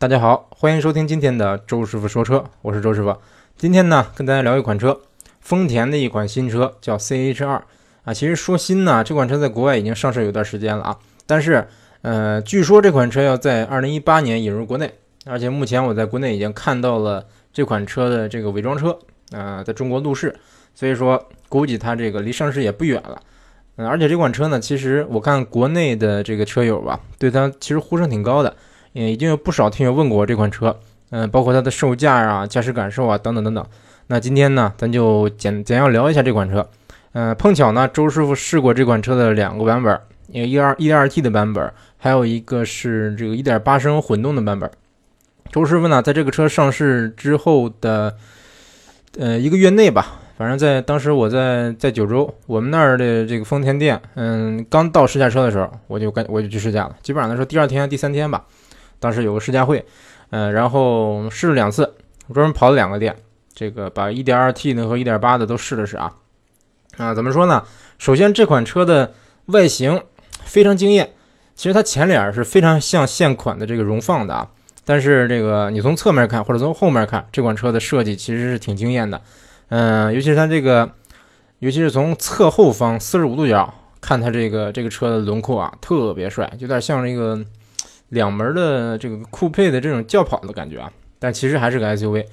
大家好，欢迎收听今天的周师傅说车，我是周师傅。今天呢，跟大家聊一款车，丰田的一款新车，叫 CH2 啊。其实说新呢，这款车在国外已经上市有段时间了啊。但是，呃，据说这款车要在二零一八年引入国内，而且目前我在国内已经看到了这款车的这个伪装车啊，在中国路试，所以说估计它这个离上市也不远了。嗯，而且这款车呢，其实我看国内的这个车友吧，对它其实呼声挺高的。也已经有不少听友问过我这款车，嗯，包括它的售价啊、驾驶感受啊等等等等。那今天呢，咱就简简要聊一下这款车。嗯，碰巧呢，周师傅试过这款车的两个版本，一个一二一点二 T 的版本，还有一个是这个一点八升混动的版本。周师傅呢，在这个车上市之后的呃一个月内吧，反正在当时我在在九州，我们那儿的这个丰田店，嗯，刚到试驾车的时候，我就赶我就去试驾了，基本上来说第二天第三天吧。当时有个试驾会，嗯，然后试了两次，我专门跑了两个店，这个把 1.2T 的和1.8的都试了试啊，啊，怎么说呢？首先这款车的外形非常惊艳，其实它前脸是非常像现款的这个荣放的啊，但是这个你从侧面看或者从后面看，这款车的设计其实是挺惊艳的，嗯，尤其是它这个，尤其是从侧后方四十五度角看它这个这个车的轮廓啊，特别帅，有点像那个。两门的这个酷配的这种轿跑的感觉啊，但其实还是个 SUV。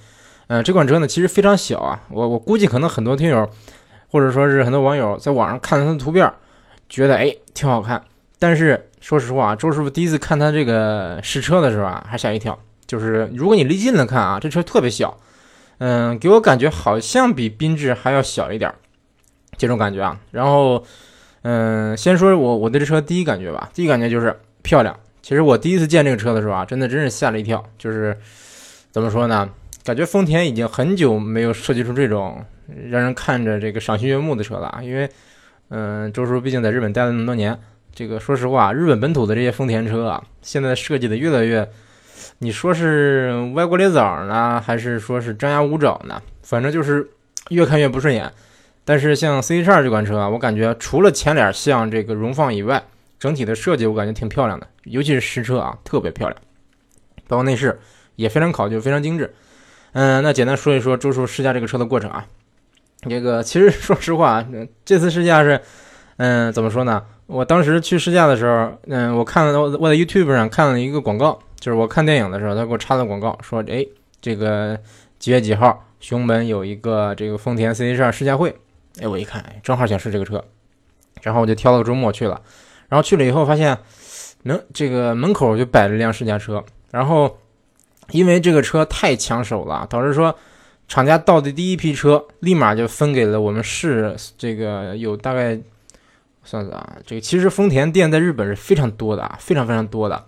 嗯，这款车呢其实非常小啊，我我估计可能很多听友或者说是很多网友在网上看它的图片，觉得哎挺好看。但是说实话啊，周师傅第一次看他这个试车的时候啊，还吓一跳。就是如果你离近了看啊，这车特别小，嗯，给我感觉好像比缤智还要小一点，这种感觉啊。然后，嗯，先说我我对这车第一感觉吧，第一感觉就是漂亮。其实我第一次见这个车的时候啊，真的真是吓了一跳。就是怎么说呢？感觉丰田已经很久没有设计出这种让人看着这个赏心悦目的车了。因为，嗯，周叔毕竟在日本待了那么多年，这个说实话，日本本土的这些丰田车啊，现在设计的越来越，你说是歪瓜裂枣呢，还是说是张牙舞爪呢？反正就是越看越不顺眼。但是像 CH2 这款车啊，我感觉除了前脸像这个荣放以外，整体的设计我感觉挺漂亮的，尤其是实车啊，特别漂亮，包括内饰也非常考究，非常精致。嗯，那简单说一说周叔试驾这个车的过程啊。这个其实说实话，这次试驾是，嗯，怎么说呢？我当时去试驾的时候，嗯，我看了我在 YouTube 上看了一个广告，就是我看电影的时候，他给我插的广告，说，哎，这个几月几号，熊本有一个这个丰田 CH2 试驾会。哎，我一看，哎，正好想试这个车，然后我就挑了个周末去了。然后去了以后发现，门这个门口就摆了一辆试驾车。然后因为这个车太抢手了，导致说厂家到的第一批车立马就分给了我们市。这个有大概算算啊，这个其实丰田店在日本是非常多的啊，非常非常多的，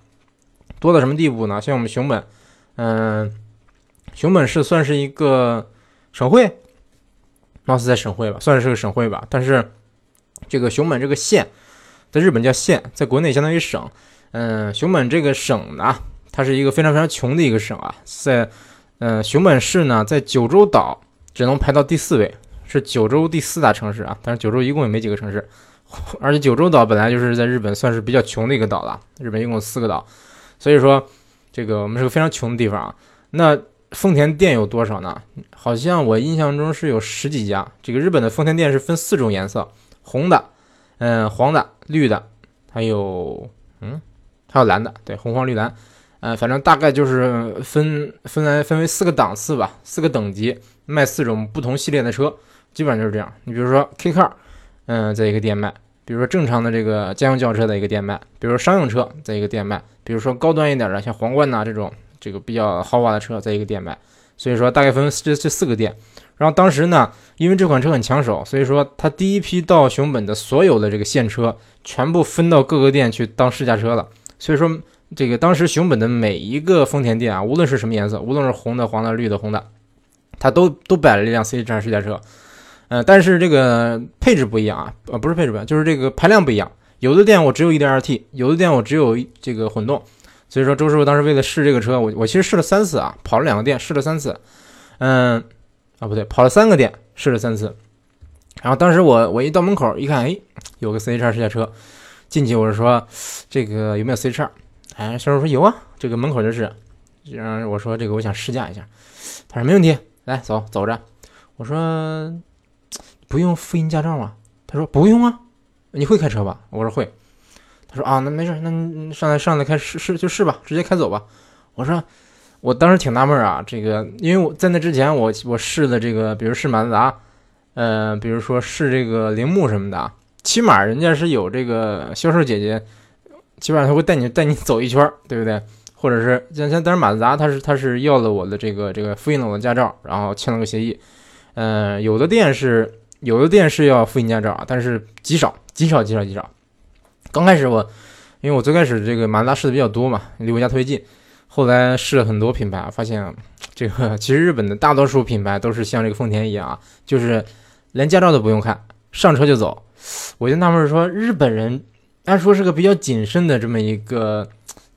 多到什么地步呢？像我们熊本，嗯，熊本市算是一个省会，貌似在省会吧，算是个省会吧。但是这个熊本这个县。在日本叫县，在国内相当于省。嗯，熊本这个省呢，它是一个非常非常穷的一个省啊。在，嗯，熊本市呢，在九州岛只能排到第四位，是九州第四大城市啊。但是九州一共也没几个城市，而且九州岛本来就是在日本算是比较穷的一个岛了。日本一共四个岛，所以说这个我们是个非常穷的地方啊。那丰田店有多少呢？好像我印象中是有十几家。这个日本的丰田店是分四种颜色，红的。嗯，黄的、绿的，还有嗯，还有蓝的，对，红、黄、绿、蓝，呃，反正大概就是分分来分为四个档次吧，四个等级，卖四种不同系列的车，基本上就是这样。你比如说 K Car，嗯，在一个店卖；比如说正常的这个家用轿车的一个店卖；比如说商用车在一个店卖；比如说高端一点的，像皇冠呐这种这个比较豪华的车，在一个店卖。所以说大概分这这四个店。然后当时呢，因为这款车很抢手，所以说他第一批到熊本的所有的这个现车全部分到各个店去当试驾车了。所以说这个当时熊本的每一个丰田店啊，无论是什么颜色，无论是红的、黄的、绿的、红的，它都都摆了一辆 CH2 试驾车。呃，但是这个配置不一样啊，呃，不是配置不一样，就是这个排量不一样。有的店我只有一点二 T，有的店我只有这个混动。所以说周师傅当时为了试这个车，我我其实试了三次啊，跑了两个店试了三次。嗯。啊，不对，跑了三个店，试了三次，然后当时我我一到门口一看，哎，有个 CH2 试驾车，进去我是说这个有没有 CH2？哎，销售说有啊，这个门口就是，然后我说这个我想试驾一下，他说没问题，来走走着。我说不用复印驾照吗？他说不用啊。你会开车吧？我说会。他说啊，那没事，那上来上来开试试就试吧，直接开走吧。我说我当时挺纳闷啊，这个因为我在那之前我我试的这个，比如试马自达，呃，比如说试这个铃木什么的，起码人家是有这个销售姐姐，基本上他会带你带你走一圈，对不对？或者是像像当时马自达他是他是要了我的这个这个复印了我的驾照，然后签了个协议。嗯，有的店是有的店是要复印驾照，但是极少极少极少极少。刚开始我因为我最开始这个马自达试的比较多嘛，离我家特别近。后来试了很多品牌，发现这个其实日本的大多数品牌都是像这个丰田一样啊，就是连驾照都不用看，上车就走。我就纳闷说，日本人按说是个比较谨慎的这么一个。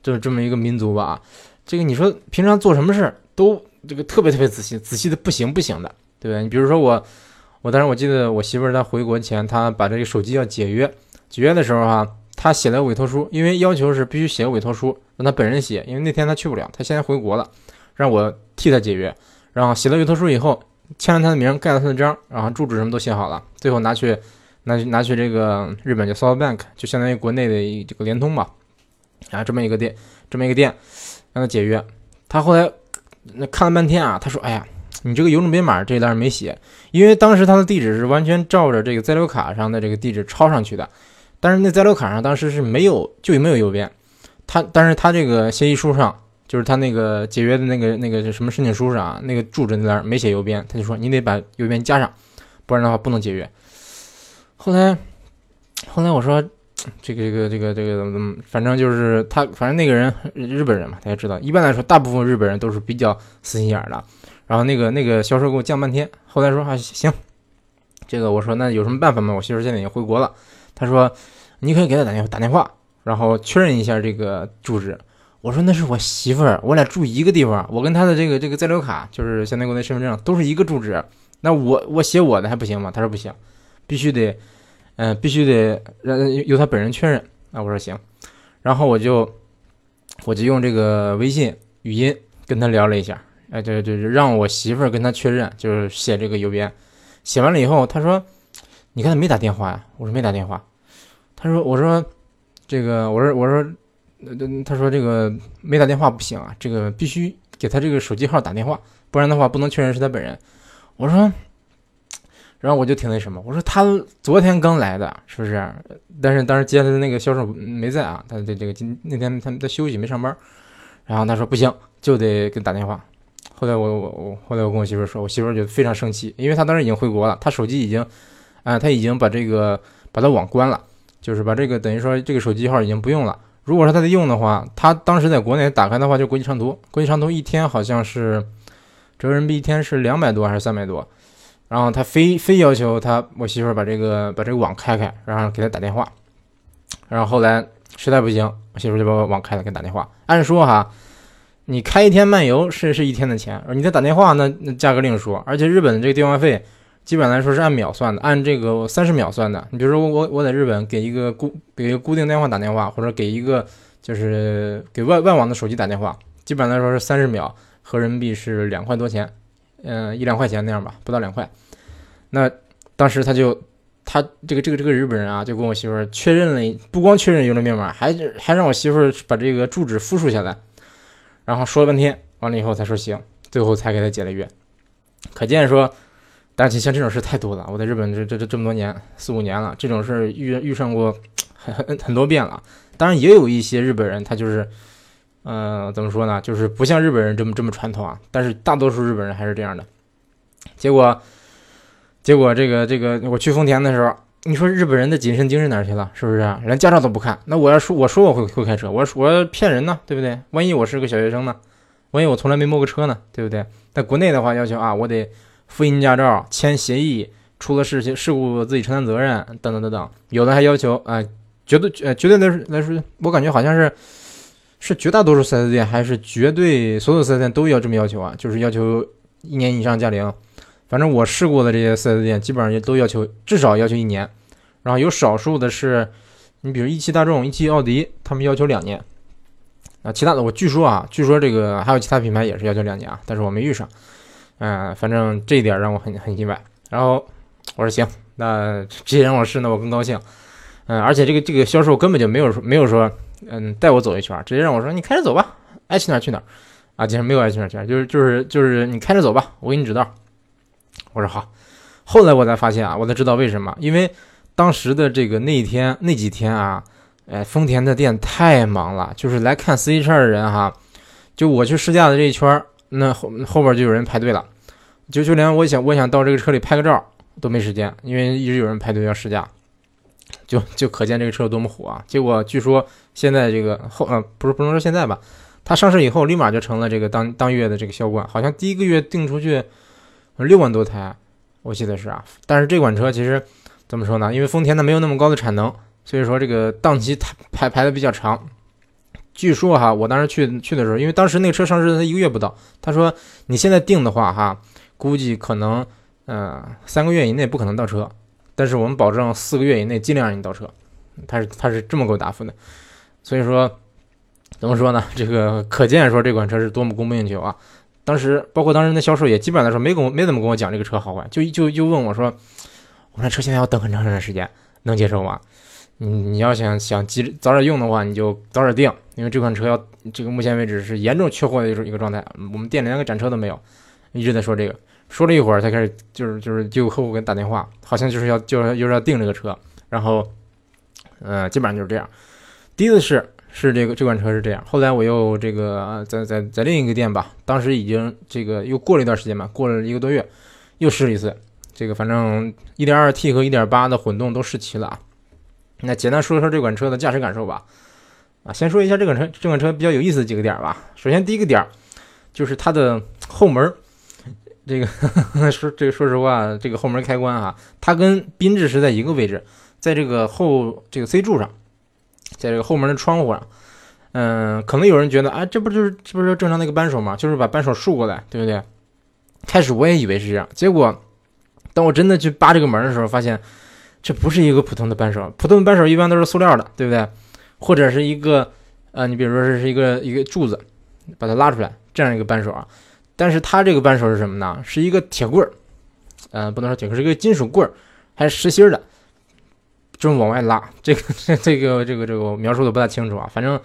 就是这么一个民族吧，这个你说平常做什么事都这个特别特别仔细，仔细的不行不行的，对不对？你比如说我，我当时我记得我媳妇儿她回国前，她把这个手机要解约，解约的时候哈，她写了委托书，因为要求是必须写个委托书，让他本人写，因为那天他去不了，他现在回国了，让我替他解约，然后写了委托书以后，签了他的名，盖了他的章，然后住址什么都写好了，最后拿去拿去拿去这个日本叫 SoftBank，就相当于国内的这个联通吧。啊，这么一个店，这么一个店，让他解约。他后来那看了半天啊，他说：“哎呀，你这个邮政编码这一栏没写，因为当时他的地址是完全照着这个在留卡上的这个地址抄上去的。但是那在留卡上当时是没有，就没有邮编。他，但是他这个协议书上，就是他那个解约的那个那个什么申请书上啊，那个住址那栏没写邮编，他就说你得把邮编加上，不然的话不能解约。后来，后来我说。”这个这个这个这个怎么怎么，反正就是他，反正那个人日本人嘛，他也知道。一般来说，大部分日本人都是比较死心眼的。然后那个那个销售给我犟半天，后来说啊行，这个我说那有什么办法吗？我媳妇现在已经回国了。他说你可以给他打电话打电话，然后确认一下这个住址。我说那是我媳妇儿，我俩住一个地方，我跟她的这个这个在留卡就是相当于国内身份证都是一个住址。那我我写我的还不行吗？他说不行，必须得。嗯，必须得让由他本人确认啊！我说行，然后我就我就用这个微信语音跟他聊了一下，哎，对对对，让我媳妇儿跟他确认，就是写这个邮编，写完了以后，他说：“你看他没打电话呀？”我说：“没打电话。”他说：“我说这个，我说我说，他说这个没打电话不行啊，这个必须给他这个手机号打电话，不然的话不能确认是他本人。”我说。然后我就挺那什么，我说他昨天刚来的，是不是？但是当时接他的那个销售没在啊，他的这个今那天他们在休息没上班。然后他说不行，就得给打电话。后来我我我后来我跟我媳妇说，我媳妇就非常生气，因为他当时已经回国了，他手机已经，啊，他已经把这个把他网关了，就是把这个等于说这个手机号已经不用了。如果说他在用的话，他当时在国内打开的话就国际长途，国际长途一天好像是折人民币一天是两百多还是三百多。然后他非非要求他我媳妇把这个把这个网开开，然后给他打电话。然后后来实在不行，我媳妇就把网开了，给他打电话。按说哈，你开一天漫游是是一天的钱，而你再打电话那那价格另说。而且日本的这个电话费基本来说是按秒算的，按这个三十秒算的。你比如说我我在日本给一个固给一个固定电话打电话，或者给一个就是给外外网的手机打电话，基本上来说是三十秒，合人民币是两块多钱。嗯，一两块钱那样吧，不到两块。那当时他就，他这个这个这个日本人啊，就跟我媳妇儿确认了，不光确认邮政编码，还还让我媳妇儿把这个住址复述下来，然后说了半天，完了以后才说行，最后才给他解了约。可见说，但是像这种事太多了，我在日本这这这这么多年，四五年了，这种事遇遇上过很很很多遍了。当然也有一些日本人，他就是。嗯，怎么说呢？就是不像日本人这么这么传统啊。但是大多数日本人还是这样的。结果，结果这个这个，我去丰田的时候，你说日本人的谨慎精神哪去了？是不是？连驾照都不看。那我要说，我说我会会开车，我我骗人呢，对不对？万一我是个小学生呢？万一我从来没摸过车呢，对不对？在国内的话，要求啊，我得复印驾照、签协议，出了事情事故自己承担责任，等等等等。有的还要求啊，绝对呃绝对来来说，我感觉好像是。是绝大多数 4S 店，还是绝对所有 4S 店都要这么要求啊？就是要求一年以上驾龄。反正我试过的这些 4S 店，基本上也都要求至少要求一年。然后有少数的是，你比如一汽大众、一汽奥迪，他们要求两年。啊，其他的我据说啊，据说这个还有其他品牌也是要求两年啊，但是我没遇上。嗯，反正这一点让我很很意外。然后我说行，那直接让我试，那我更高兴。嗯，而且这个这个销售根本就没有说没有说，嗯，带我走一圈，直接让我说你开着走吧，爱去哪儿去哪儿。啊，竟然没有爱去哪儿去哪儿，就是就是就是你开着走吧，我给你指道。我说好。后来我才发现啊，我才知道为什么，因为当时的这个那一天那几天啊。哎，丰田的店太忙了，就是来看 C H 二的人哈，就我去试驾的这一圈那后后边就有人排队了，就就连我想我想到这个车里拍个照都没时间，因为一直有人排队要试驾，就就可见这个车有多么火啊！结果据说现在这个后呃不是不能说现在吧，它上市以后立马就成了这个当当月的这个销冠，好像第一个月订出去六万多台，我记得是啊。但是这款车其实怎么说呢？因为丰田它没有那么高的产能。所以说这个档期排排排的比较长，据说哈，我当时去去的时候，因为当时那个车上市才一个月不到，他说你现在订的话哈，估计可能嗯三个月以内不可能到车，但是我们保证四个月以内尽量让你到车，他是他是这么给我答复的，所以说怎么说呢？这个可见说这款车是多么供不应求啊！当时包括当时那销售也基本上来说没跟我没怎么跟我讲这个车好坏，就就就问我说，我们这车现在要等很长很长时间，能接受吗？你你要想想急早点用的话，你就早点定，因为这款车要这个目前为止是严重缺货的一种一个状态，我们店里连个展车都没有，一直在说这个，说了一会儿才开始就是就是就客户给打电话，好像就是要就是就是要订这个车，然后，呃，基本上就是这样。第一次试是这个这款车是这样，后来我又这个在在在另一个店吧，当时已经这个又过了一段时间吧，过了一个多月，又试了一次，这个反正 1.2T 和1.8的混动都试齐了啊。那简单说一说这款车的驾驶感受吧。啊，先说一下这款车，这款车比较有意思的几个点吧。首先第一个点就是它的后门，这个说这个说实话，这个后门开关啊，它跟缤智是在一个位置，在这个后这个 C 柱上，在这个后门的窗户上。嗯，可能有人觉得啊，这不就是这不是正常的一个扳手吗？就是把扳手竖过来，对不对？开始我也以为是这样，结果当我真的去扒这个门的时候，发现。这不是一个普通的扳手，普通的扳手一般都是塑料的，对不对？或者是一个，呃，你比如说这是一个一个柱子，把它拉出来，这样一个扳手啊。但是它这个扳手是什么呢？是一个铁棍儿，呃，不能说铁棍，是一个金属棍儿，还是实心的，这么往外拉。这个 这个这个这个我描述的不太清楚啊，反正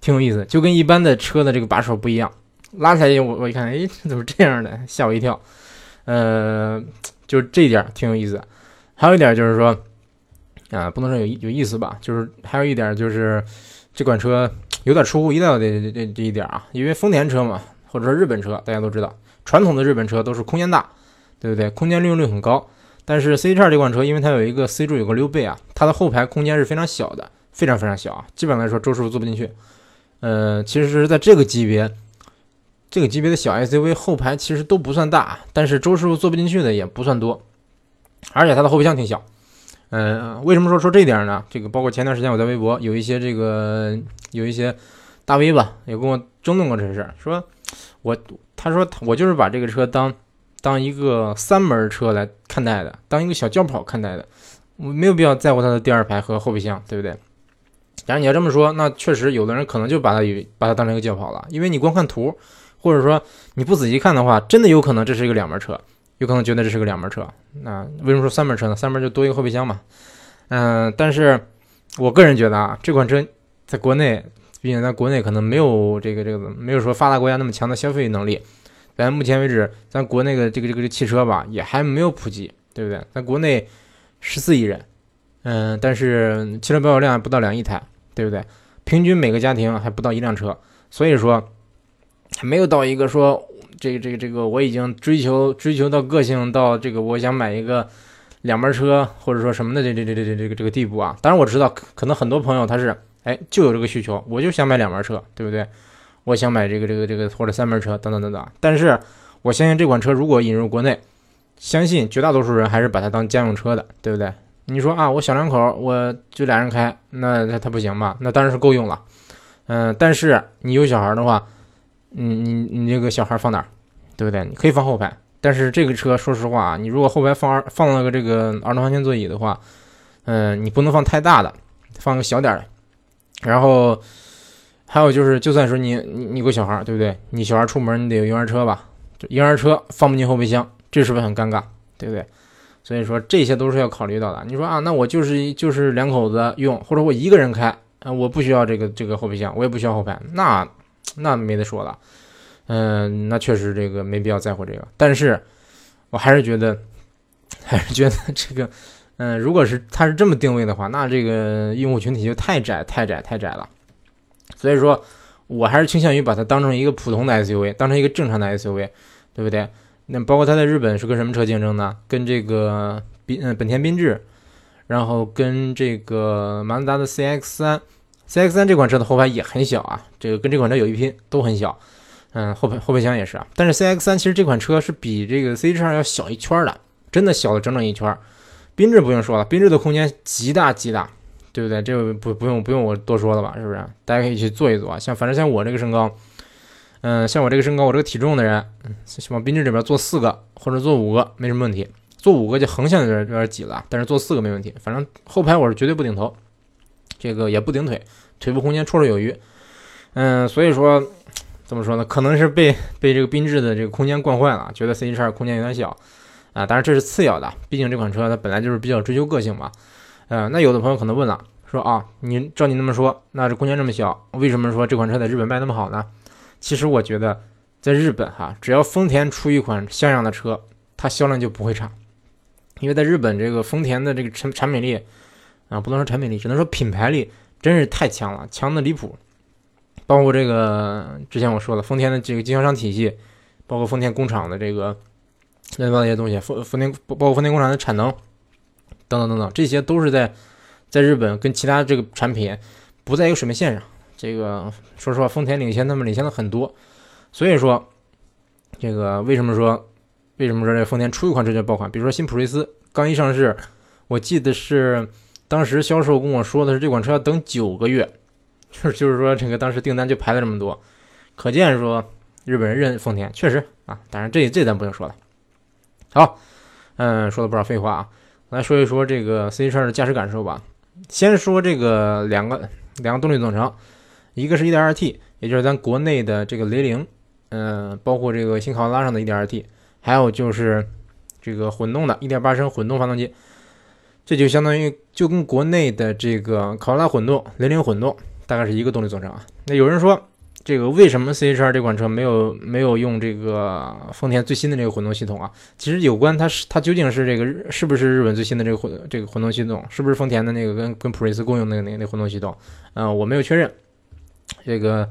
挺有意思，就跟一般的车的这个把手不一样。拉起来我我一看，哎，怎么这样的？吓我一跳。呃，就这点挺有意思。还有一点就是说，啊，不能说有有意思吧，就是还有一点就是这款车有点出乎意料的这这这一点啊，因为丰田车嘛，或者说日本车，大家都知道，传统的日本车都是空间大，对不对？空间利用率很高。但是 C 叉这款车，因为它有一个 C 柱有个溜背啊，它的后排空间是非常小的，非常非常小啊，基本上来说周师傅坐不进去。呃，其实是在这个级别，这个级别的小 SUV 后排其实都不算大，但是周师傅坐不进去的也不算多。而且它的后备箱挺小，嗯，为什么说说这点呢？这个包括前段时间我在微博有一些这个有一些大 V 吧，也跟我争论过这事，说我他说我就是把这个车当当一个三门车来看待的，当一个小轿跑看待的，我没有必要在乎它的第二排和后备箱，对不对？假如你要这么说，那确实有的人可能就把它以把它当成一个轿跑了，因为你光看图，或者说你不仔细看的话，真的有可能这是一个两门车。有可能觉得这是个两门车，那为什么说三门车呢？三门就多一个后备箱嘛。嗯，但是我个人觉得啊，这款车在国内，毕竟在国内可能没有这个这个没有说发达国家那么强的消费能力。咱目前为止，咱国内的这个这个汽车吧，也还没有普及，对不对？咱国内十四亿人，嗯，但是汽车保有量不到两亿台，对不对？平均每个家庭还不到一辆车，所以说还没有到一个说。这个这个这个，我已经追求追求到个性到这个，我想买一个两门车或者说什么的这这这这这这个这个地步啊。当然我知道，可能很多朋友他是哎就有这个需求，我就想买两门车，对不对？我想买这个这个这个或者三门车等等等等。但是我相信这款车如果引入国内，相信绝大多数人还是把它当家用车的，对不对？你说啊，我小两口我就俩人开，那那它不行吧？那当然是够用了。嗯，但是你有小孩的话。你你你这个小孩放哪儿，对不对？你可以放后排，但是这个车说实话啊，你如果后排放儿放了个这个儿童安全座椅的话，嗯，你不能放太大的，放个小点的。然后还有就是，就算说你你你有个小孩，对不对？你小孩出门你得有婴儿车吧？婴儿车放不进后备箱，这是不是很尴尬？对不对？所以说这些都是要考虑到的。你说啊，那我就是就是两口子用，或者我一个人开啊，我不需要这个这个后备箱，我也不需要后排，那那没得说了。嗯，那确实这个没必要在乎这个。但是我还是觉得，还是觉得这个，嗯，如果是它是这么定位的话，那这个用户群体就太窄太窄太窄了。所以说，我还是倾向于把它当成一个普通的 SUV，当成一个正常的 SUV，对不对？那包括它在日本是跟什么车竞争呢？跟这个宾嗯本田缤智，然后跟这个马自达的 CX-3，CX-3 这款车的后排也很小啊，这个跟这款车有一拼，都很小。嗯，后备后备箱也是啊。但是 C X 三其实这款车是比这个 CH2 要小一圈的，真的小了整整一圈。缤智不用说了，缤智的空间极大极大，对不对？这个不不用不用我多说了吧？是不是？大家可以去做一做啊。像反正像我这个身高。嗯，像我这个身高，我这个体重的人，嗯，往缤智里边坐四个或者坐五个没什么问题，坐五个就横向有点有点挤了，但是坐四个没问题。反正后排我是绝对不顶头，这个也不顶腿，腿部空间绰绰有余。嗯，所以说怎么说呢？可能是被被这个缤智的这个空间惯坏了，觉得 C H 二空间有点小啊。当然这是次要的，毕竟这款车它本来就是比较追求个性嘛。嗯，那有的朋友可能问了，说啊，你照你那么说，那这空间这么小，为什么说这款车在日本卖那么好呢？其实我觉得，在日本哈，只要丰田出一款像样的车，它销量就不会差。因为在日本，这个丰田的这个产产品力啊，不能说产品力，只能说品牌力真是太强了，强的离谱。包括这个之前我说的丰田的这个经销商体系，包括丰田工厂的这个乱七八糟一些东西，丰丰田包括丰田工厂的产能等等等等，这些都是在在日本跟其他这个产品不在一个水平线上。这个说实话，丰田领先他们领先了很多，所以说，这个为什么说为什么说这丰田出一款车就爆款？比如说新普锐斯刚一上市，我记得是当时销售跟我说的是这款车要等九个月，就是就是说这个当时订单就排了这么多，可见说日本人认丰田确实啊，当然这这咱不用说了。好，嗯，说了不少废话啊，来说一说这个 C 车的驾驶感受吧。先说这个两个两个动力总成。一个是 1.2T，也就是咱国内的这个雷凌，嗯，包括这个新考拉上的 1.2T，还有就是这个混动的1.8升混动发动机，这就相当于就跟国内的这个考拉混动、雷凌混动大概是一个动力总成啊。那有人说，这个为什么 C H R 这款车没有没有用这个丰田最新的这个混动系统啊？其实有关它是它究竟是这个是不是日本最新的这个混这个混动系统，是不是丰田的那个跟跟普锐斯共用那个那个那混动系统？嗯，我没有确认。这个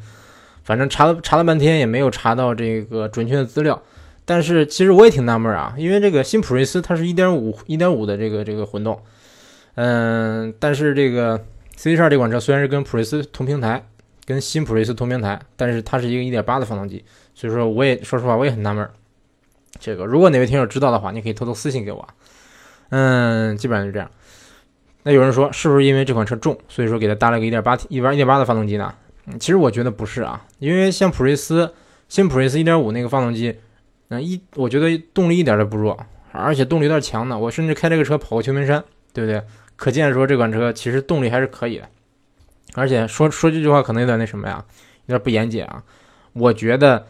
反正查了查了半天也没有查到这个准确的资料，但是其实我也挺纳闷啊，因为这个新普锐斯它是一点五一点五的这个这个混动，嗯，但是这个 C H 二这款车虽然是跟普锐斯同平台，跟新普锐斯同平台，但是它是一个一点八的发动机，所以说我也说实话我也很纳闷。这个如果哪位听友知道的话，你可以偷偷私信给我。嗯，基本上就这样。那有人说是不是因为这款车重，所以说给它搭了个一点八一点一点八的发动机呢？其实我觉得不是啊，因为像普锐斯新普锐斯1.5那个发动机，那一我觉得动力一点都不弱，而且动力有点强呢。我甚至开这个车跑过秋名山，对不对？可见说这款车其实动力还是可以的。而且说说这句话可能有点那什么呀，有点不严谨啊。我觉得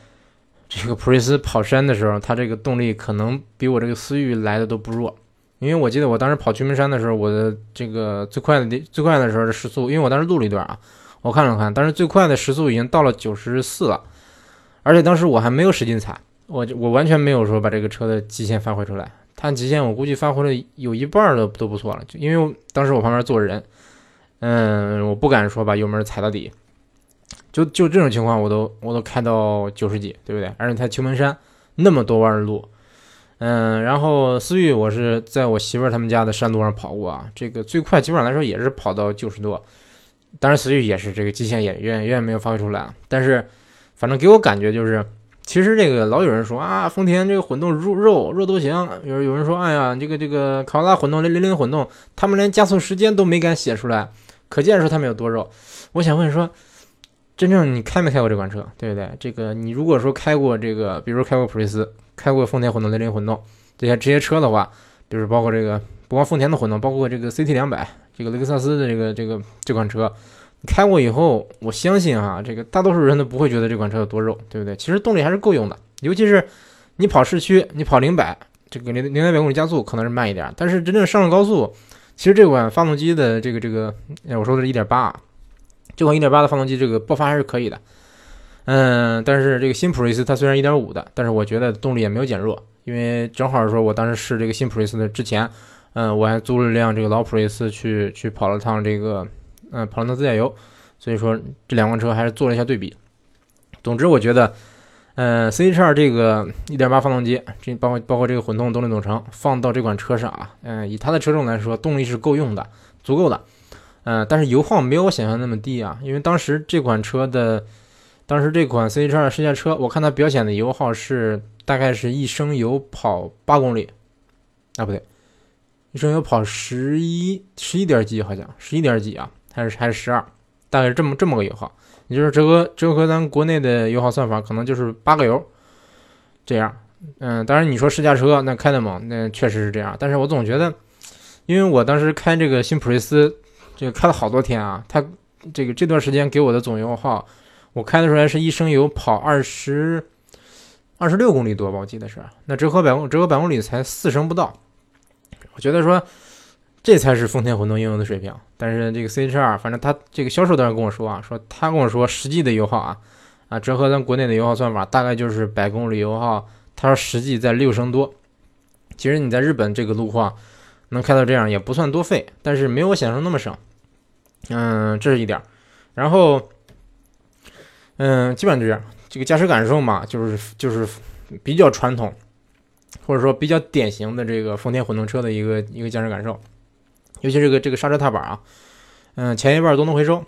这个普锐斯跑山的时候，它这个动力可能比我这个思域来的都不弱。因为我记得我当时跑秋名山的时候，我的这个最快的最快的时候的时速，因为我当时录了一段啊。我看了看，当时最快的时速已经到了九十四了，而且当时我还没有使劲踩，我我完全没有说把这个车的极限发挥出来。它极限我估计发挥了有一半都都不错了，就因为当时我旁边坐人，嗯，我不敢说把油门踩到底，就就这种情况我都我都开到九十几，对不对？而且它秋门山那么多弯的路，嗯，然后思域我是在我媳妇儿他们家的山路上跑过啊，这个最快基本上来说也是跑到九十多。当然，思域也是这个极限也远远没有发挥出来。但是，反正给我感觉就是，其实这个老有人说啊，丰田这个混动肉肉肉都行。有有人说，哎呀，这个这个卡罗拉混动、零零零混动，他们连加速时间都没敢写出来，可见说他们有多肉。我想问说，真正你开没开过这款车，对不对？这个你如果说开过这个，比如说开过普锐斯，开过丰田混动、零零混动这些这些车的话，就是包括这个不光丰田的混动，包括这个 CT 两百。这个雷克萨斯的这个这个这款车，开过以后，我相信啊，这个大多数人都不会觉得这款车有多肉，对不对？其实动力还是够用的，尤其是你跑市区，你跑零百，这个零零到百公里加速可能是慢一点，但是真正上了高速，其实这款发动机的这个这个，我说的是一点八，这款一点八的发动机这个爆发还是可以的。嗯，但是这个新普锐斯它虽然一点五的，但是我觉得动力也没有减弱，因为正好说我当时试这个新普锐斯的之前，嗯，我还租了辆这个老普锐斯去去跑了趟这个，嗯，跑了趟自驾游，所以说这两款车还是做了一下对比。总之，我觉得，嗯，C H 二这个一点八发动机，这包括包括这个混动动力总成放到这款车上啊，嗯，以它的车重来说，动力是够用的，足够的，嗯，但是油耗没有我想象那么低啊，因为当时这款车的。当时这款 C H 2试驾车，我看它表显的油耗是大概是一升油跑八公里，啊不对，一升油跑十一十一点几好像十一点几啊，还是还是十二，大概是这么这么个油耗。也就是折合折合咱国内的油耗算法，可能就是八个油这样。嗯，当然你说试驾车那开的猛，那确实是这样。但是我总觉得，因为我当时开这个新普锐斯，这个开了好多天啊，它这个这段时间给我的总油耗。我开的出来是一升油跑二十二十六公里多吧，我记得是。那折合百公折合百公里才四升不到。我觉得说这才是丰田混动应用的水平。但是这个 C H 二，反正他这个销售当然跟我说啊，说他跟我说实际的油耗啊啊，折合咱国内的油耗算法，大概就是百公里油耗，他说实际在六升多。其实你在日本这个路况能开到这样也不算多费，但是没有我想象中那么省。嗯，这是一点。然后。嗯，基本上就这样。这个驾驶感受嘛，就是就是比较传统，或者说比较典型的这个丰田混动车的一个一个驾驶感受。尤其这个这个刹车踏板啊，嗯，前一半都能回收，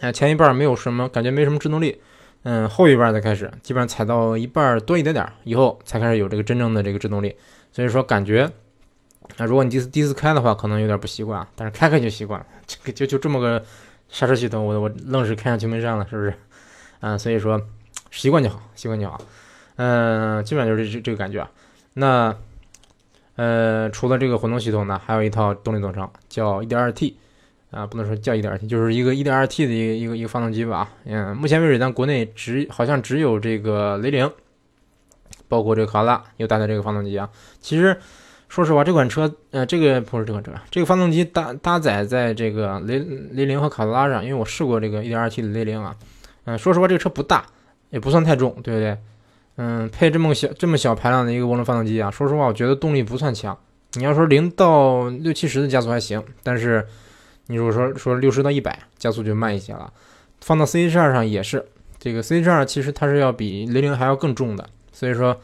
哎，前一半没有什么感觉，没什么制动力。嗯，后一半才开始，基本上踩到一半多一点点以后，才开始有这个真正的这个制动力。所以说感觉，啊，如果你第一次第一次开的话，可能有点不习惯，但是开开就习惯了。这个就就这么个刹车系统，我我愣是开上去没上了，是不是？嗯，所以说习惯就好，习惯就好。嗯，基本上就是这这个感觉啊。那呃，除了这个混动系统呢，还有一套动力总成，叫 1.2T 啊，不能说叫 1.2T，就是一个 1.2T 的一个一个一个发动机吧。嗯，目前为止，咱国内只好像只有这个雷凌，包括这个卡罗拉有搭载这个发动机啊。其实说实话，这款车，呃，这个不是这款车，这个发动机搭搭载在这个雷雷凌和卡罗拉上，因为我试过这个 1.2T 的雷凌啊。嗯，说实话，这个车不大，也不算太重，对不对？嗯，配这么小这么小排量的一个涡轮发动机啊，说实话，我觉得动力不算强。你要说零到六七十的加速还行，但是你如果说说六十到一百加速就慢一些了。放到 C H 二上也是，这个 C H 二其实它是要比雷凌还要更重的，所以说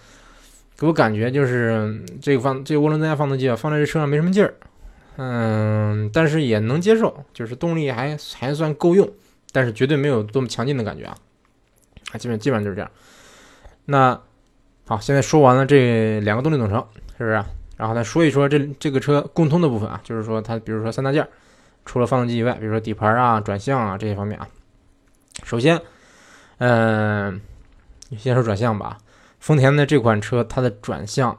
给我感觉就是这个放这个涡轮增压发动机啊，放在这车上没什么劲儿。嗯，但是也能接受，就是动力还还算够用。但是绝对没有多么强劲的感觉啊，啊，基本基本上就是这样。那好，现在说完了这两个动力总成，是不是？然后再说一说这这个车共通的部分啊，就是说它比如说三大件，除了发动机以外，比如说底盘啊、转向啊这些方面啊。首先，嗯，先说转向吧。丰田的这款车，它的转向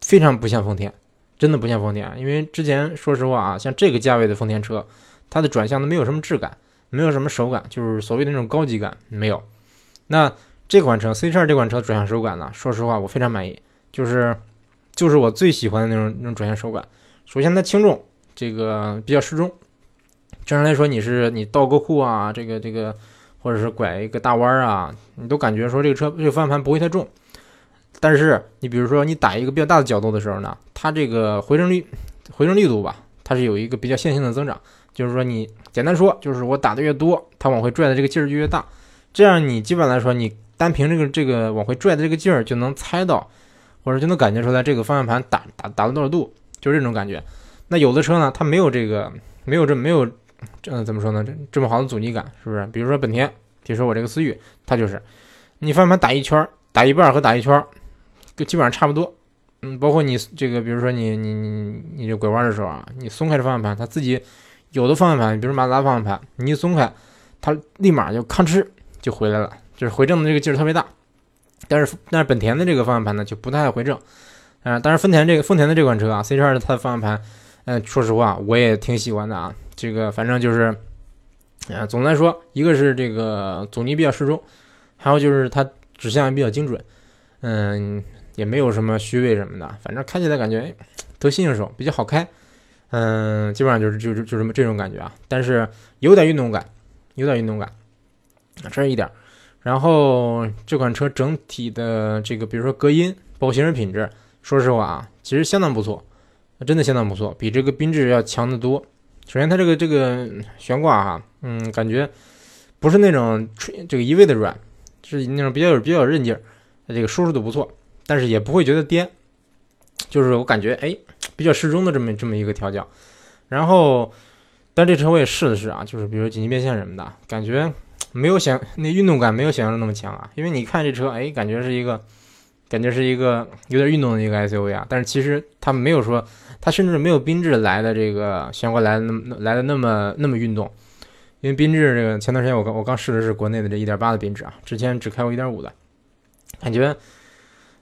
非常不像丰田，真的不像丰田。因为之前说实话啊，像这个价位的丰田车，它的转向都没有什么质感。没有什么手感，就是所谓的那种高级感没有。那这款车 C 叉这款车转向手感呢？说实话，我非常满意，就是就是我最喜欢的那种那种转向手感。首先它轻重，这个比较适中。正常来说，你是你倒个库啊，这个这个，或者是拐一个大弯儿啊，你都感觉说这个车这个方向盘不会太重。但是你比如说你打一个比较大的角度的时候呢，它这个回正力回正力度吧，它是有一个比较线性的增长。就是说，你简单说，就是我打的越多，它往回拽的这个劲儿就越大。这样，你基本来说，你单凭这个这个往回拽的这个劲儿，就能猜到，或者就能感觉出来这个方向盘打打打了多少度，就是这种感觉。那有的车呢，它没有这个，没有这没有，这怎么说呢？这这么好的阻尼感，是不是？比如说本田，比如说我这个思域，它就是，你方向盘打一圈，打一半和打一圈，就基本上差不多。嗯，包括你这个，比如说你你你你这拐弯的时候啊，你松开这方向盘，它自己。有的方向盘，比如马自达方向盘，你一松开，它立马就吭哧就回来了，就是回正的这个劲儿特别大。但是但是本田的这个方向盘呢，就不太回正。啊，但是丰田这个丰田的这款车啊 c 叉2的它的方向盘，嗯，说实话我也挺喜欢的啊。这个反正就是，啊，总的来说，一个是这个阻尼比较适中，还有就是它指向也比较精准，嗯，也没有什么虚位什么的，反正开起来感觉得心应手，比较好开，嗯，基本上就是就是就这么这种感觉啊，但是有点运动感，有点运动感，这是一点。然后这款车整体的这个，比如说隔音，包括行驶品质，说实话啊，其实相当不错，真的相当不错，比这个缤智要强得多。首先它这个这个悬挂哈，嗯，感觉不是那种吹这个一味的软，是那种比较有比较有韧劲儿，它这个舒适度不错，但是也不会觉得颠，就是我感觉哎比较适中的这么这么一个调教。然后，但这车我也试了试啊，就是比如紧急变线什么的，感觉。没有想那运动感没有想象中那么强啊，因为你看这车，哎，感觉是一个，感觉是一个有点运动的一个 SUV 啊。但是其实它没有说，它甚至没有缤智来的这个悬挂来的那么来的那么那么运动。因为缤智这个前段时间我刚我刚试的是国内的这一点八的缤智啊，之前只开过1.5的，感觉，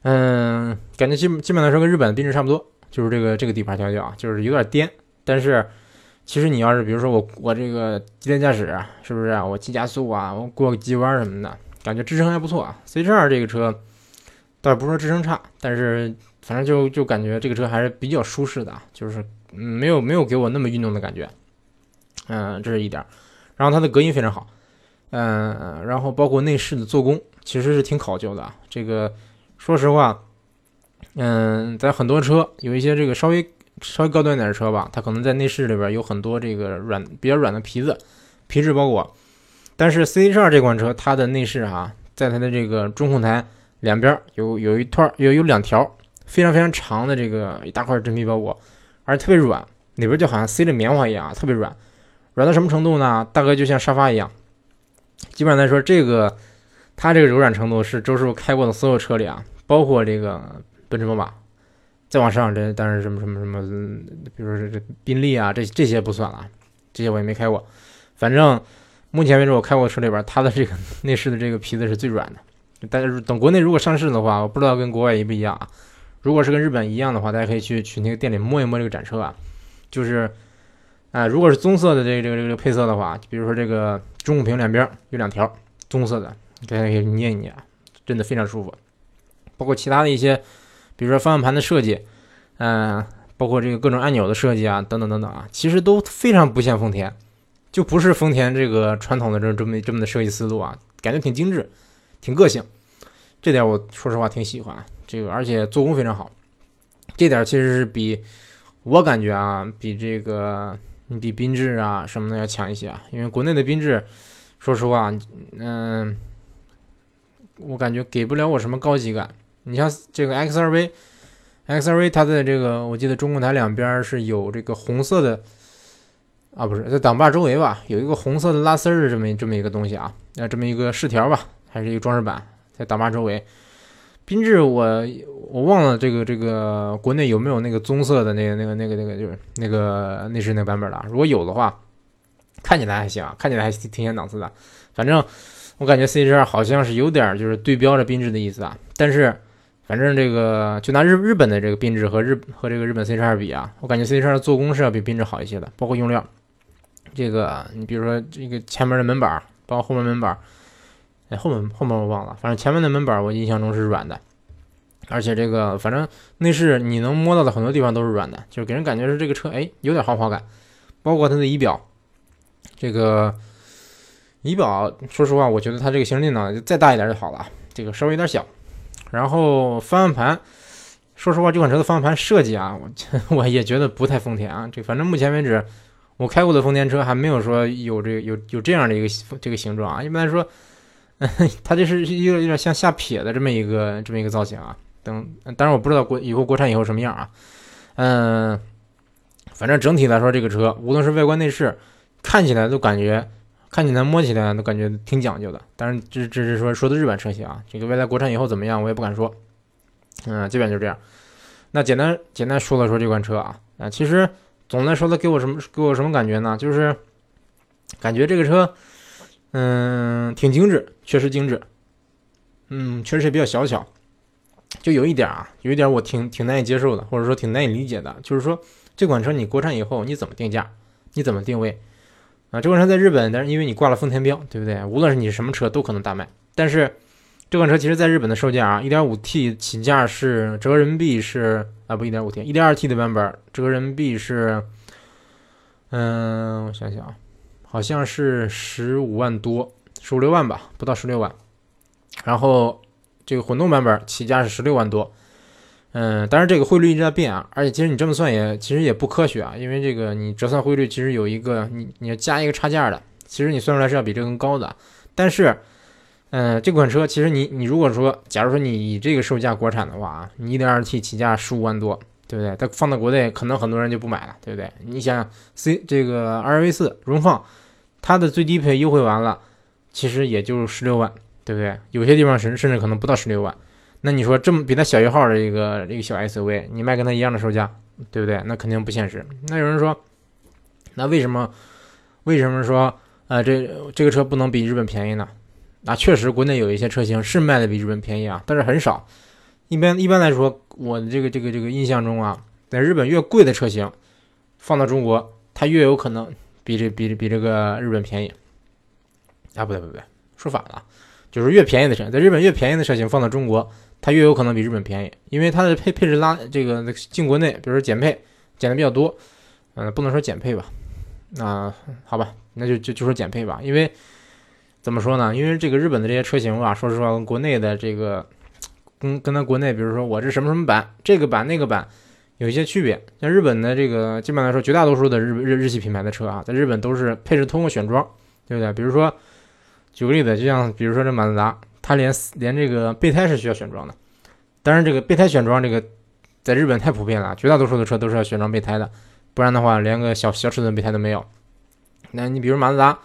嗯，感觉基基本来说跟日本的缤智差不多，就是这个这个底盘调教啊，就是有点颠，但是。其实你要是比如说我我这个激烈驾驶是不是啊我急加速啊，我过个急弯什么的，感觉支撑还不错啊。C 叉二这个车倒也不是说支撑差，但是反正就就感觉这个车还是比较舒适的，就是没有没有给我那么运动的感觉。嗯，这是一点。然后它的隔音非常好，嗯，然后包括内饰的做工其实是挺考究的。这个说实话，嗯，在很多车有一些这个稍微。稍微高端点的车吧，它可能在内饰里边有很多这个软比较软的皮子皮质包裹，但是 C H 二这款车它的内饰哈，在它的这个中控台两边有有一段有有两条非常非常长的这个一大块真皮包裹，而且特别软，里边就好像塞着棉花一样啊，特别软，软到什么程度呢？大概就像沙发一样。基本上来说，这个它这个柔软程度是周师傅开过的所有车里啊，包括这个奔驰宝马。再往上，这当然什么什么什么，比如说这这宾利啊，这这些不算了，这些我也没开过。反正目前为止我开过车里边，它的这个 内饰的这个皮子是最软的。大家等国内如果上市的话，我不知道跟国外一不一样啊。如果是跟日本一样的话，大家可以去去那个店里摸一摸这个展车啊。就是啊，如果是棕色的这个这个这个配色的话，比如说这个中控屏两边有两条棕色的，大家可以捏一捏，真的非常舒服。包括其他的一些。比如说方向盘的设计，嗯，包括这个各种按钮的设计啊，等等等等啊，其实都非常不像丰田，就不是丰田这个传统的这这么这么的设计思路啊，感觉挺精致，挺个性，这点我说实话挺喜欢。这个而且做工非常好，这点其实是比我感觉啊，比这个你比缤智啊什么的要强一些啊，因为国内的缤智，说实话，嗯，我感觉给不了我什么高级感。你像这个 XRV，XRV 它的这个，我记得中控台两边是有这个红色的啊，不是在挡把周围吧，有一个红色的拉丝儿的这么这么一个东西啊，那这么一个饰条吧，还是一个装饰板在挡把周围。缤智我我忘了这个这个国内有没有那个棕色的那个那个那个那个就是那个内饰那个版本了，如果有的话，看起来还行啊，看起来还挺显档次的。反正我感觉 C H 二好像是有点就是对标着缤智的意思啊，但是。反正这个就拿日日本的这个缤智和日和这个日本 C 叉二比啊，我感觉 C 叉二做工是要比缤智好一些的，包括用料。这个你比如说这个前面的门板，包括后面门板，哎后门后面我忘了，反正前面的门板我印象中是软的，而且这个反正内饰你能摸到的很多地方都是软的，就是给人感觉是这个车哎有点豪华感。包括它的仪表，这个仪表说实话，我觉得它这个行车电脑再大一点就好了，这个稍微有点小。然后方向盘，说实话，这款车的方向盘设计啊，我我也觉得不太丰田啊。这反正目前为止，我开过的丰田车还没有说有这有有这样的一个这个形状啊。一般来说，它这是一个有点像下撇的这么一个这么一个造型啊。等当然我不知道国以后国产以后什么样啊。嗯，反正整体来说，这个车无论是外观内饰，看起来都感觉。看起来摸起来都感觉挺讲究的，但是这这是说说的日版车型啊，这个未来国产以后怎么样我也不敢说，嗯，基本就这样。那简单简单说了说这款车啊，啊，其实总的来说它给我什么给我什么感觉呢？就是感觉这个车，嗯，挺精致，确实精致，嗯，确实也比较小巧。就有一点啊，有一点我挺挺难以接受的，或者说挺难以理解的，就是说这款车你国产以后你怎么定价，你怎么定位？啊，这款车在日本，但是因为你挂了丰田标，对不对？无论是你什么车都可能大卖。但是这款车其实在日本的售价啊，1.5T 起价是折人民币是啊不 1.5T，1.2T 的版本折人民币是，嗯，我想想啊，好像是十五万多，十五六万吧，不到十六万。然后这个混动版本起价是十六万多。嗯，当然这个汇率一直在变啊，而且其实你这么算也其实也不科学啊，因为这个你折算汇率其实有一个你你要加一个差价的，其实你算出来是要比这更高的。但是，嗯，这款车其实你你如果说，假如说你以这个售价国产的话啊，你 1.2T 起价十五万多，对不对？它放到国内可能很多人就不买了，对不对？你想想 C 这个2.4荣放，它的最低配优惠完了，其实也就十六万，对不对？有些地方甚甚至可能不到十六万。那你说这么比它小一号的一个一个小 SUV，你卖跟它一样的售价，对不对？那肯定不现实。那有人说，那为什么为什么说呃这这个车不能比日本便宜呢？那确实国内有一些车型是卖的比日本便宜啊，但是很少。一般一般来说，我的这个这个这个印象中啊，在日本越贵的车型放到中国，它越有可能比这比比这个日本便宜。啊不对不对，说反了，就是越便宜的车，在日本越便宜的车型放到中国。它越有可能比日本便宜，因为它的配配置拉这个进国内，比如说减配减的比较多，嗯，不能说减配吧，那好吧，那就就就说减配吧，因为怎么说呢？因为这个日本的这些车型吧，说实话跟国内的这个跟跟它国内，比如说我这什么什么版，这个版那个版有一些区别。像日本的这个，基本上来说绝大多数的日日日系品牌的车啊，在日本都是配置通过选装，对不对？比如说举个例子，就像比如说这马自达。它连连这个备胎是需要选装的，当然这个备胎选装这个在日本太普遍了，绝大多数的车都是要选装备胎的，不然的话连个小小尺寸备胎都没有。那你比如马自达，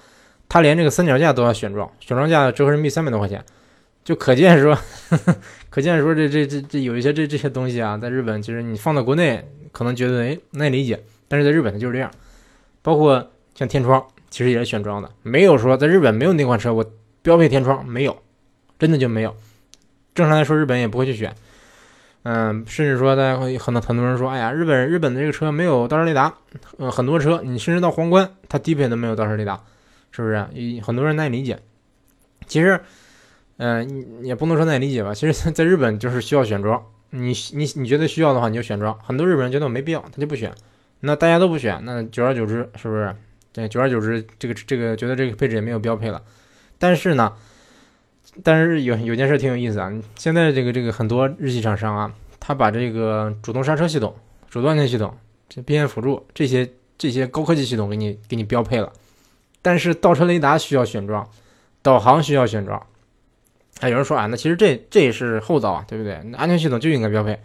它连这个三脚架都要选装，选装架折合人民币三百多块钱，就可见说，可见说这这这这有一些这这些东西啊，在日本其实你放到国内可能觉得哎难以理解，但是在日本它就是这样。包括像天窗，其实也是选装的，没有说在日本没有哪款车我标配天窗没有。真的就没有，正常来说，日本也不会去选，嗯，甚至说大家会很多很多人说，哎呀，日本日本的这个车没有倒车雷达，嗯，很多车你甚至到皇冠，它低配都没有倒车雷达，是不是？很多人难以理解。其实，嗯，也不能说难以理解吧。其实，在日本就是需要选装，你你你觉得需要的话，你就选装。很多日本人觉得我没必要，他就不选。那大家都不选，那久而久之，是不是？对，久而久之，这个这个觉得这个配置也没有标配了。但是呢？但是有有件事挺有意思啊，现在这个这个很多日系厂商啊，他把这个主动刹车系统、主动安全系统、这边缘辅助这些这些高科技系统给你给你标配了，但是倒车雷达需要选装，导航需要选装。啊，有人说啊，那其实这这也是后造啊，对不对？安全系统就应该标配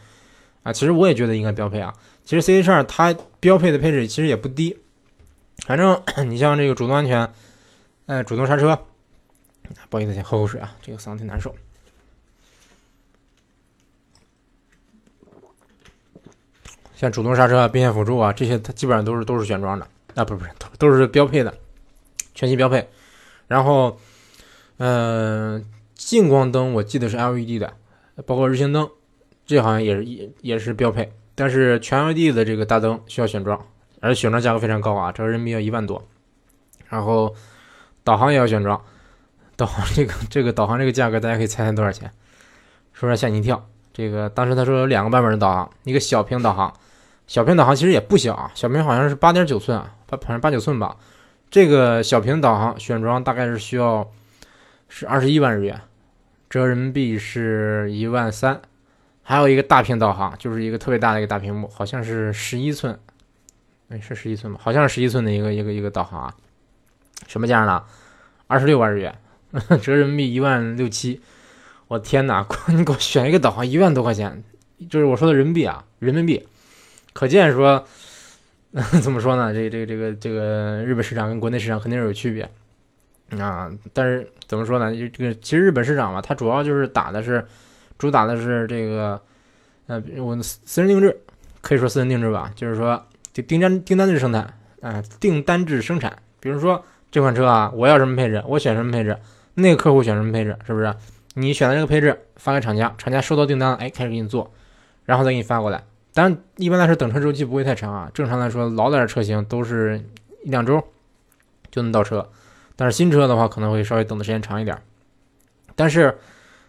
啊。其实我也觉得应该标配啊。其实 CH2 它标配的配置其实也不低，反正你像这个主动安全，呃，主动刹车。不好意思，先喝口水啊，这个嗓子挺难受。像主动刹车啊、并线辅助啊，这些它基本上都是都是选装的啊，不是不是，都都是标配的，全系标配。然后，嗯，近光灯我记得是 LED 的，包括日行灯，这好像也是也也是标配。但是全 LED 的这个大灯需要选装，而且选装价格非常高啊，折合人民币要一万多。然后导航也要选装。导航这个这个导航这个价格，大家可以猜猜多少钱？说出来吓你一跳。这个当时他说有两个版本的导航，一个小屏导航，小屏导航其实也不小啊，小屏好像是八点九寸啊，八反正八九寸吧。这个小屏导航选装大概是需要是二十一万日元，折人民币是一万三。还有一个大屏导航，就是一个特别大的一个大屏幕，好像是十一寸，哎是十一寸吗？好像是十一寸的一个一个一个导航啊。什么价呢？二十六万日元。折人民币一万六七，我天哪！你给我选一个导航一万多块钱，就是我说的人民币啊，人民币。可见说，怎么说呢？这、这、个这个、这个日本市场跟国内市场肯定是有区别啊。但是怎么说呢？这个其实日本市场嘛，它主要就是打的是，主打的是这个，呃，我私人定制，可以说私人定制吧，就是说就订单订单制生产，啊，订单制生产。比如说这款车啊，我要什么配置，我选什么配置。那个客户选什么配置，是不是？你选的这个配置发给厂家，厂家收到订单了，哎，开始给你做，然后再给你发过来。当然，一般来说等车周期不会太长啊。正常来说，老点车型都是一两周就能到车。但是新车的话可能会稍微等的时间长一点，但是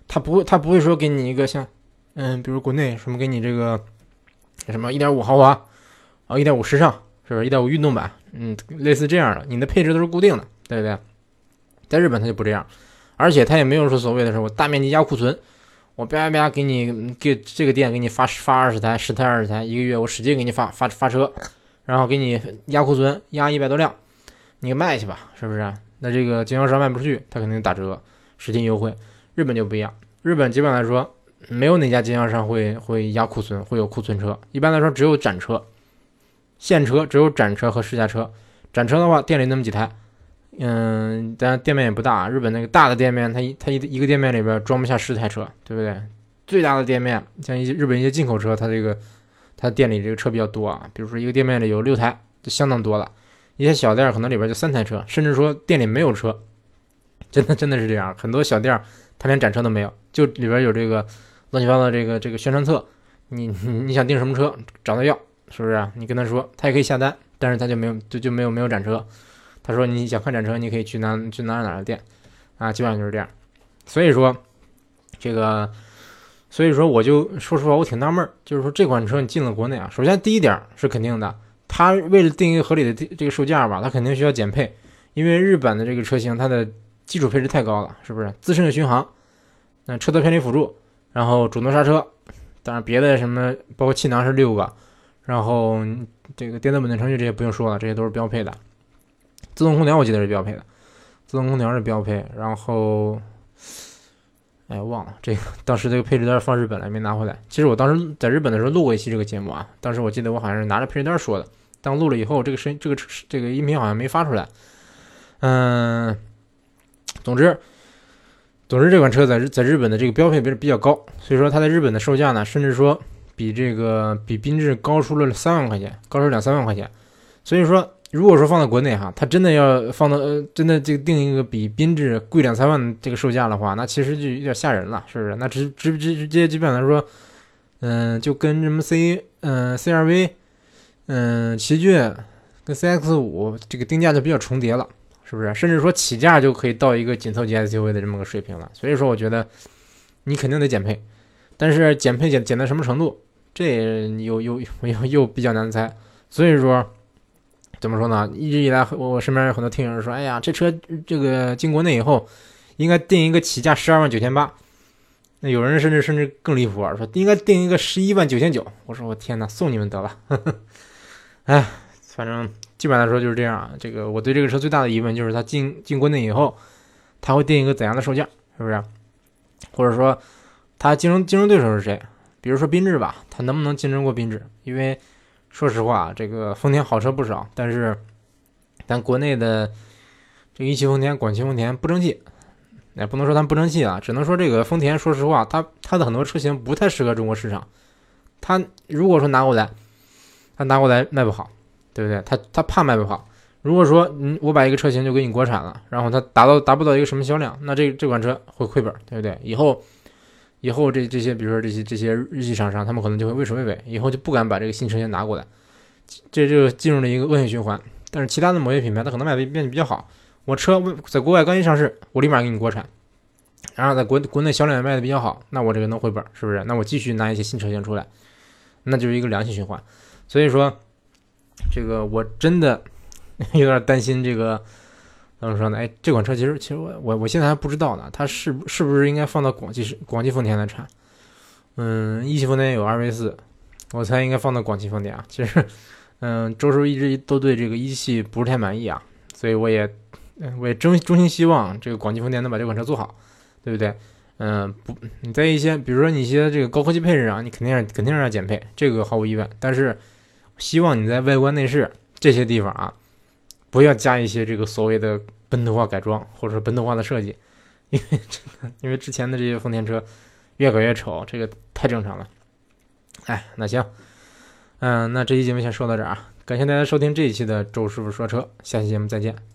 他不会，他不会说给你一个像，嗯，比如国内什么给你这个什么1.5豪华啊，1.5时尚，是不是1.5运动版？嗯，类似这样的，你的配置都是固定的，对不对？在日本它就不这样，而且它也没有说所谓的说我大面积压库存，我叭叭叭给你给这个店给你发发二十台、十台、二十台，一个月我使劲给你发发发车，然后给你压库存，压一百多辆，你卖去吧，是不是？那这个经销商卖不出去，他肯定打折，使劲优惠。日本就不一样，日本基本来说没有哪家经销商会会压库存，会有库存车。一般来说只有展车、现车，只有展车和试驾车。展车的话，店里那么几台，嗯，当然店面也不大。日本那个大的店面，它一它一一个店面里边装不下十台车，对不对？最大的店面，像一些日本一些进口车，它这个它店里这个车比较多啊。比如说一个店面里有六台，就相当多了。一些小店可能里边就三台车，甚至说店里没有车，真的真的是这样。很多小店他连展车都没有，就里边有这个乱七八糟这个这个宣传册。你 你想订什么车，找他要，是不是？你跟他说，他也可以下单，但是他就没有就就没有没有展车。他说你想看展车，你可以去哪去哪哪的店啊，基本上就是这样。所以说这个，所以说我就说实话，我挺纳闷儿，就是说这款车你进了国内啊，首先第一点是肯定的。它为了定一个合理的这个售价吧，它肯定需要减配，因为日本的这个车型它的基础配置太高了，是不是？自适应巡航，那车道偏离辅助，然后主动刹车，当然别的什么包括气囊是六个，然后这个电子稳定程序这些不用说了，这些都是标配的。自动空调我记得是标配的，自动空调是标配，然后，哎忘了这个当时这个配置单放日本了没拿回来。其实我当时在日本的时候录过一期这个节目啊，当时我记得我好像是拿着配置单说的。但录了以后，这个声这个这个音频好像没发出来。嗯，总之，总之这款车在日在日本的这个标配比比较高，所以说它在日本的售价呢，甚至说比这个比缤智高出了三万块钱，高出两三万块钱。所以说，如果说放在国内哈，它真的要放到呃，真的这个定一个比缤智贵两三万这个售价的话，那其实就有点吓人了，是不是？那直直直直接基本上来说，嗯，就跟什么 C 嗯 CRV。嗯，奇骏跟 CX 五这个定价就比较重叠了，是不是？甚至说起价就可以到一个紧凑级 SUV 的这么个水平了。所以说，我觉得你肯定得减配，但是减配减减到什么程度，这又又又又比较难猜。所以说，怎么说呢？一直以来，我身边有很多听友说，哎呀，这车这个进国内以后，应该定一个起价十二万九千八。那有人甚至甚至更离谱啊，说应该定一个十一万九千九。我说我天哪，送你们得了。哎，反正基本上来说就是这样啊。这个我对这个车最大的疑问就是它进进国内以后，它会定一个怎样的售价，是不是？或者说它竞争竞争对手是谁？比如说缤智吧，它能不能竞争过缤智？因为说实话，这个丰田好车不少，但是咱国内的这一汽丰田、广汽丰田不争气。也不能说它不争气啊，只能说这个丰田，说实话，它它的很多车型不太适合中国市场。它如果说拿过来。他拿过来卖不好，对不对？他他怕卖不好。如果说嗯，我把一个车型就给你国产了，然后它达到达不到一个什么销量，那这这款车会亏本，对不对？以后以后这这些，比如说这些这些日系厂商，他们可能就会畏首畏尾，以后就不敢把这个新车型拿过来，这就进入了一个恶性循环。但是其他的某些品牌，它可能卖的变得比较好。我车在国外刚一上市，我立马给你国产，然后在国国内销量也卖的比较好，那我这个能回本，是不是？那我继续拿一些新车型出来，那就是一个良性循环。所以说，这个我真的 有点担心。这个怎么说呢？哎，这款车其实，其实我我我现在还不知道呢，它是是不是应该放到广汽是广汽丰田来产？嗯，一汽丰田有 RV4，我猜应该放到广汽丰田啊。其实，嗯，周叔一直都对这个一汽不是太满意啊，所以我也我也衷衷心希望这个广汽丰田能把这款车做好，对不对？嗯，不，你在一些比如说你一些这个高科技配置啊，你肯定是肯定是要减配，这个毫无疑问，但是。希望你在外观内饰这些地方啊，不要加一些这个所谓的本土化改装，或者说本土化的设计，因为这个因为之前的这些丰田车越改越丑，这个太正常了。哎，那行，嗯，那这期节目先说到这儿啊，感谢大家收听这一期的周师傅说车，下期节目再见。